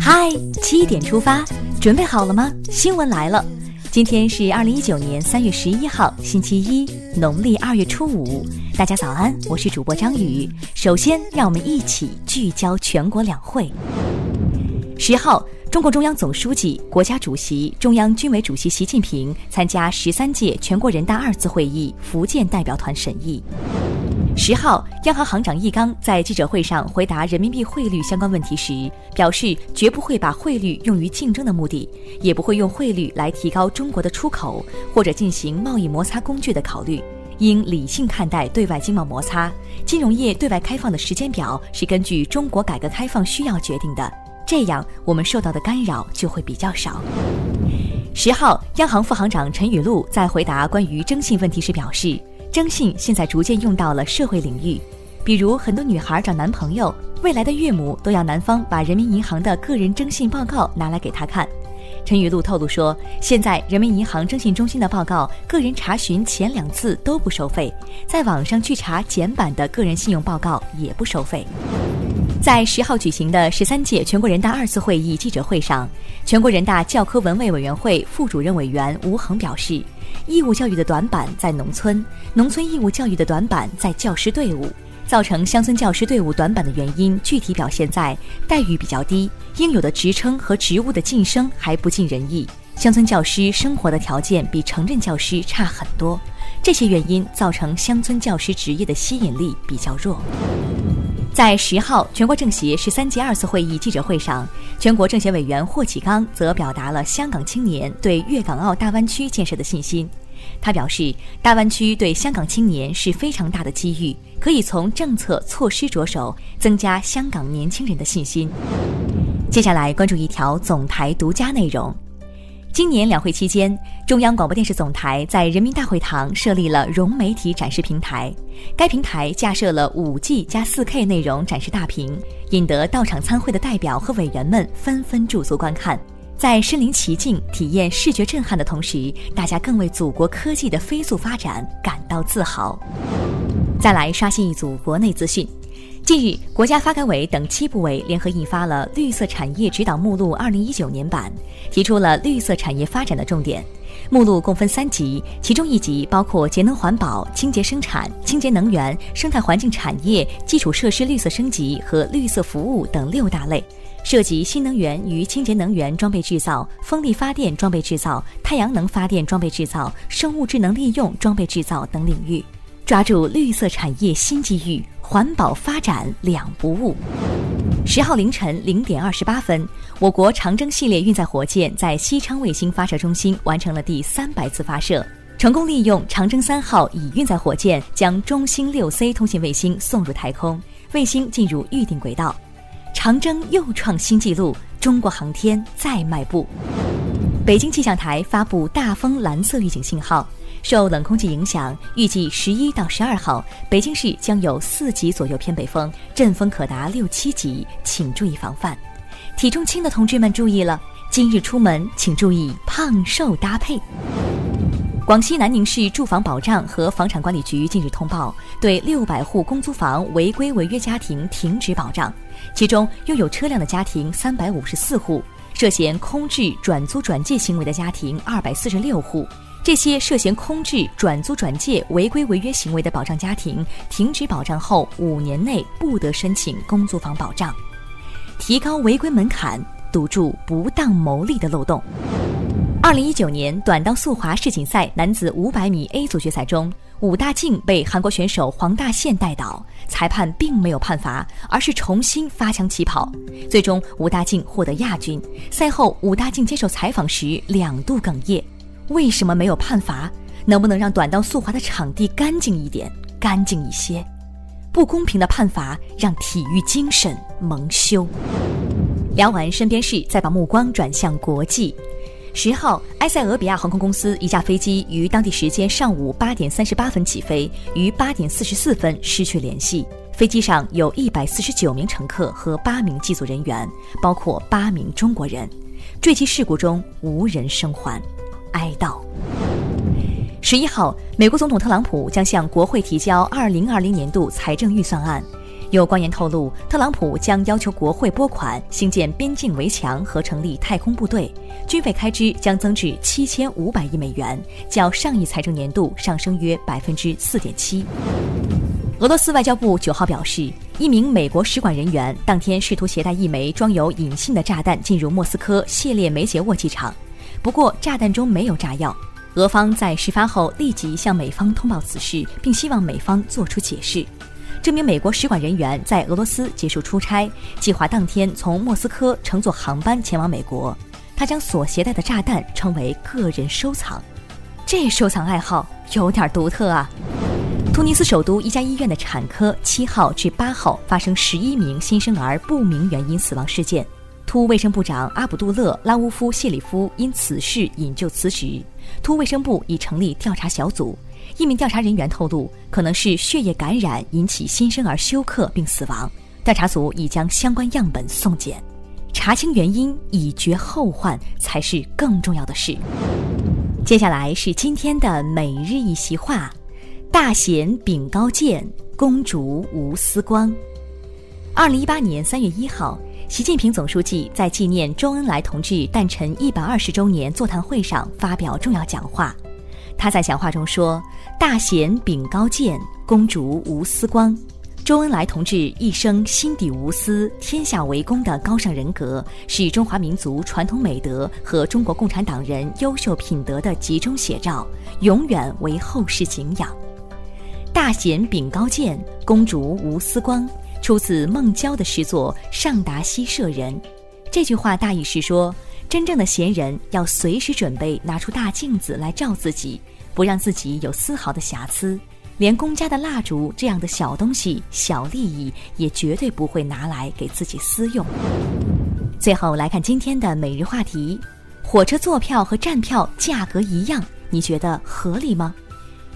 嗨，七点出发，准备好了吗？新闻来了，今天是二零一九年三月十一号，星期一，农历二月初五。大家早安，我是主播张宇。首先，让我们一起聚焦全国两会。十号，中共中央总书记、国家主席、中央军委主席习近平参加十三届全国人大二次会议福建代表团审议。十号，央行行长易纲在记者会上回答人民币汇率相关问题时表示，绝不会把汇率用于竞争的目的，也不会用汇率来提高中国的出口或者进行贸易摩擦工具的考虑，应理性看待对外经贸摩擦。金融业对外开放的时间表是根据中国改革开放需要决定的，这样我们受到的干扰就会比较少。十号，央行副行长陈雨露在回答关于征信问题时表示。征信现在逐渐用到了社会领域，比如很多女孩找男朋友，未来的岳母都要男方把人民银行的个人征信报告拿来给她看。陈雨露透露说，现在人民银行征信中心的报告，个人查询前两次都不收费，在网上去查简版的个人信用报告也不收费。在十号举行的十三届全国人大二次会议记者会上，全国人大教科文卫委员会副主任委员吴恒表示。义务教育的短板在农村，农村义务教育的短板在教师队伍，造成乡村教师队伍短板的原因，具体表现在待遇比较低，应有的职称和职务的晋升还不尽人意，乡村教师生活的条件比城镇教师差很多，这些原因造成乡村教师职业的吸引力比较弱。在十号全国政协十三届二次会议记者会上，全国政协委员霍启刚则表达了香港青年对粤港澳大湾区建设的信心。他表示，大湾区对香港青年是非常大的机遇，可以从政策措施着手，增加香港年轻人的信心。接下来关注一条总台独家内容。今年两会期间，中央广播电视总台在人民大会堂设立了融媒体展示平台。该平台架设了 5G 加 4K 内容展示大屏，引得到场参会的代表和委员们纷纷驻足观看。在身临其境体验视觉震撼的同时，大家更为祖国科技的飞速发展感到自豪。再来刷新一组国内资讯。近日，国家发改委等七部委联合印发了《绿色产业指导目录（二零一九年版）》，提出了绿色产业发展的重点。目录共分三级，其中一级包括节能环保、清洁生产、清洁能源、生态环境产业、基础设施绿色升级和绿色服务等六大类，涉及新能源与清洁能源装备制造、风力发电装备制造、太阳能发电装备制造、生物智能利用装备制造等领域。抓住绿色产业新机遇，环保发展两不误。十号凌晨零点二十八分，我国长征系列运载火箭在西昌卫星发射中心完成了第三百次发射，成功利用长征三号乙运载火箭将中星六 C 通信卫星送入太空，卫星进入预定轨道，长征又创新纪录，中国航天再迈步。北京气象台发布大风蓝色预警信号。受冷空气影响，预计十一到十二号，北京市将有四级左右偏北风，阵风可达六七级，请注意防范。体重轻的同志们注意了，今日出门请注意胖瘦搭配。广西南宁市住房保障和房产管理局近日通报，对六百户公租房违规违约家庭停止保障，其中拥有车辆的家庭三百五十四户，涉嫌空置转租转借行为的家庭二百四十六户。这些涉嫌空置、转租、转借违规违约行为的保障家庭，停止保障后五年内不得申请公租房保障。提高违规门槛，堵住不当牟利的漏洞。二零一九年短道速滑世锦赛男子五百米 A 组决赛中，武大靖被韩国选手黄大宪带倒，裁判并没有判罚，而是重新发枪起跑，最终武大靖获得亚军。赛后，武大靖接受采访时两度哽咽。为什么没有判罚？能不能让短道速滑的场地干净一点、干净一些？不公平的判罚让体育精神蒙羞。聊完身边事，再把目光转向国际。十号，埃塞俄比亚航空公司一架飞机于当地时间上午八点三十八分起飞，于八点四十四分失去联系。飞机上有一百四十九名乘客和八名机组人员，包括八名中国人。坠机事故中无人生还。哀悼。十一号，美国总统特朗普将向国会提交二零二零年度财政预算案，有官员透露，特朗普将要求国会拨款兴建边境围墙和成立太空部队，军费开支将增至七千五百亿美元，较上一财政年度上升约百分之四点七。俄罗斯外交部九号表示，一名美国使馆人员当天试图携带一枚装有引信的炸弹进入莫斯科谢列梅捷沃机场，不过炸弹中没有炸药。俄方在事发后立即向美方通报此事，并希望美方做出解释。这名美国使馆人员在俄罗斯结束出差，计划当天从莫斯科乘坐航班前往美国。他将所携带的炸弹称为个人收藏，这收藏爱好有点独特啊。突尼斯首都一家医院的产科七号至八号发生十一名新生儿不明原因死亡事件，突卫生部长阿卜杜勒拉乌夫谢里夫因此事引咎辞职，突卫生部已成立调查小组。一名调查人员透露，可能是血液感染引起新生儿休克并死亡。调查组已将相关样本送检，查清原因，以绝后患才是更重要的事。接下来是今天的每日一席话：大贤秉高见，公主无私光。二零一八年三月一号，习近平总书记在纪念周恩来同志诞辰一百二十周年座谈会上发表重要讲话。他在讲话中说：“大贤秉高见，公主无私光。周恩来同志一生心底无私、天下为公的高尚人格，是中华民族传统美德和中国共产党人优秀品德的集中写照，永远为后世敬仰。”“大贤秉高见，公主无私光”出自孟郊的诗作《上达西舍人》。这句话大意是说。真正的贤人要随时准备拿出大镜子来照自己，不让自己有丝毫的瑕疵，连公家的蜡烛这样的小东西、小利益也绝对不会拿来给自己私用。最后来看今天的每日话题：火车坐票和站票价格一样，你觉得合理吗？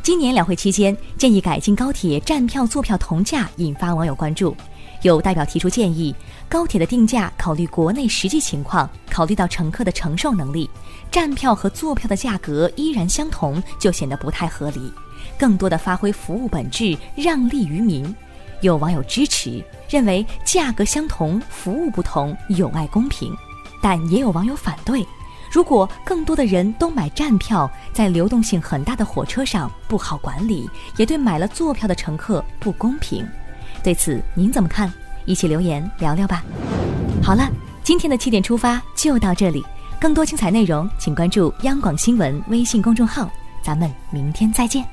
今年两会期间，建议改进高铁站票坐票同价，引发网友关注。有代表提出建议，高铁的定价考虑国内实际情况，考虑到乘客的承受能力，站票和坐票的价格依然相同，就显得不太合理。更多的发挥服务本质，让利于民。有网友支持，认为价格相同，服务不同，有碍公平。但也有网友反对，如果更多的人都买站票，在流动性很大的火车上不好管理，也对买了坐票的乘客不公平。对此您怎么看？一起留言聊聊吧。好了，今天的七点出发就到这里，更多精彩内容请关注央广新闻微信公众号，咱们明天再见。